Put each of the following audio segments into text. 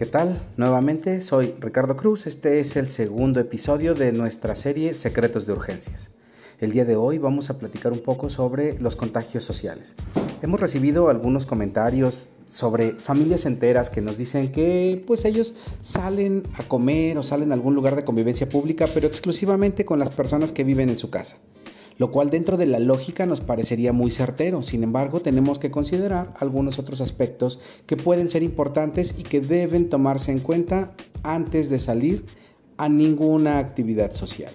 ¿Qué tal? Nuevamente soy Ricardo Cruz, este es el segundo episodio de nuestra serie Secretos de Urgencias. El día de hoy vamos a platicar un poco sobre los contagios sociales. Hemos recibido algunos comentarios sobre familias enteras que nos dicen que pues ellos salen a comer o salen a algún lugar de convivencia pública, pero exclusivamente con las personas que viven en su casa lo cual dentro de la lógica nos parecería muy certero. Sin embargo, tenemos que considerar algunos otros aspectos que pueden ser importantes y que deben tomarse en cuenta antes de salir a ninguna actividad social.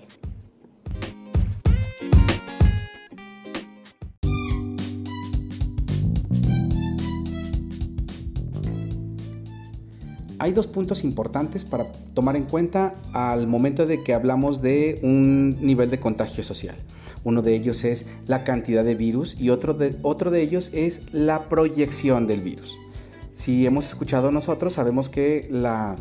Hay dos puntos importantes para tomar en cuenta al momento de que hablamos de un nivel de contagio social. Uno de ellos es la cantidad de virus y otro de, otro de ellos es la proyección del virus. Si hemos escuchado nosotros, sabemos que la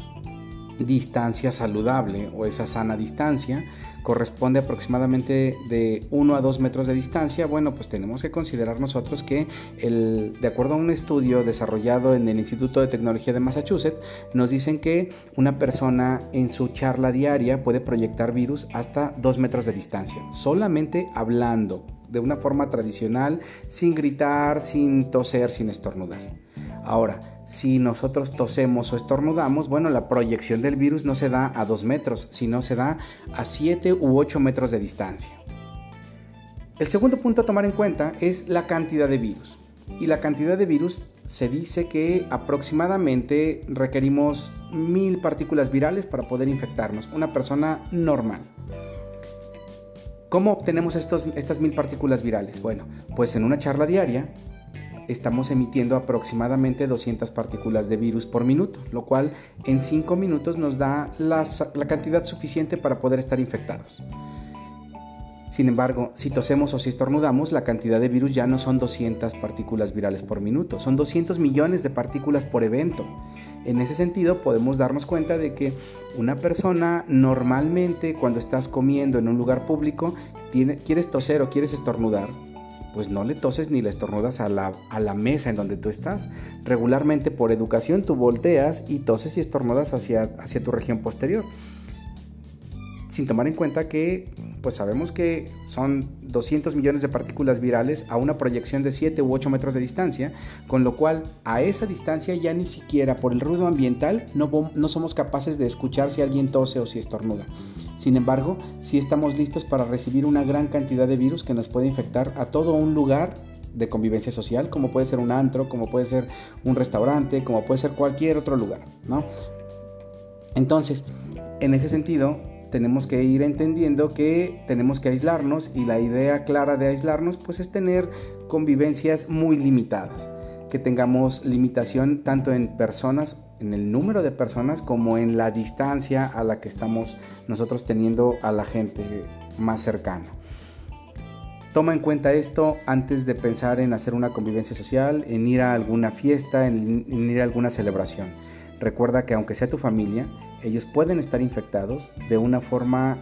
distancia saludable o esa sana distancia corresponde aproximadamente de 1 a 2 metros de distancia, bueno, pues tenemos que considerar nosotros que el, de acuerdo a un estudio desarrollado en el Instituto de Tecnología de Massachusetts, nos dicen que una persona en su charla diaria puede proyectar virus hasta 2 metros de distancia, solamente hablando de una forma tradicional, sin gritar, sin toser, sin estornudar. Ahora, si nosotros tosemos o estornudamos, bueno, la proyección del virus no se da a 2 metros, sino se da a 7 u 8 metros de distancia. El segundo punto a tomar en cuenta es la cantidad de virus. Y la cantidad de virus se dice que aproximadamente requerimos mil partículas virales para poder infectarnos, una persona normal. ¿Cómo obtenemos estos, estas mil partículas virales? Bueno, pues en una charla diaria estamos emitiendo aproximadamente 200 partículas de virus por minuto, lo cual en 5 minutos nos da la, cantidad suficiente para poder estar infectados. Sin embargo, si tosemos o si estornudamos, la cantidad de virus ya no son 200 partículas virales por minuto, son 200 millones de partículas por evento. En ese sentido, podemos darnos cuenta de que una persona normalmente cuando estás comiendo en un lugar público, quieres toser o quieres estornudar, pues no le toses ni le estornudas a la, a la, mesa en donde tú estás. Regularmente por educación tú volteas y toses y estornudas hacia, hacia tu región posterior. Sin tomar en cuenta que pues sabemos que son 200 millones de partículas virales a una proyección de 7 u 8 metros de distancia, con lo cual a esa distancia ya ni siquiera por el ruido ambiental no, no somos capaces de escuchar si alguien tose o si estornuda. Sin embargo, sí estamos listos para recibir una gran cantidad de virus que nos puede infectar a todo un lugar de convivencia social, como puede ser un antro, como puede ser un restaurante, como puede ser cualquier otro lugar, ¿no? Entonces, en ese sentido, tenemos que ir entendiendo que tenemos que aislarnos y la idea clara de aislarnos pues es tener convivencias muy limitadas, que tengamos limitación tanto en personas, en el número de personas como en la distancia a la que estamos nosotros teniendo a la gente más cercana. Toma en cuenta esto antes de pensar en hacer una convivencia social, en ir a alguna fiesta, en, ir a alguna celebración. Recuerda que aunque sea tu familia, ellos pueden estar infectados de una forma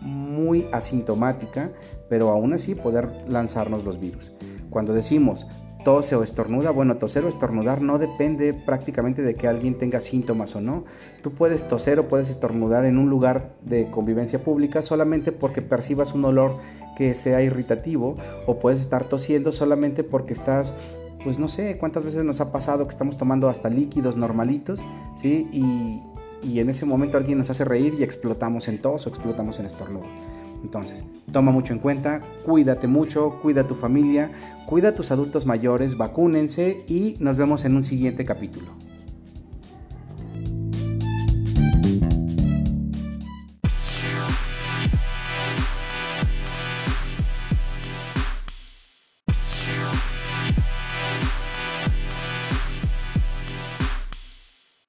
muy asintomática, pero aún así poder lanzarnos los virus. Cuando decimos tose o estornuda, bueno, toser o estornudar no depende prácticamente de que alguien tenga síntomas o no. Tú puedes toser o puedes estornudar en un lugar de convivencia pública solamente porque percibas un olor que sea irritativo o puedes estar tosiendo solamente porque estás pues no sé cuántas veces nos ha pasado que estamos tomando hasta líquidos normalitos, ¿sí? Y, y en ese momento alguien nos hace reír y explotamos en tos o explotamos en estornudo. Entonces, toma mucho en cuenta, cuídate mucho, cuida a tu familia, cuida a tus adultos mayores, vacúnense y nos vemos en un siguiente capítulo.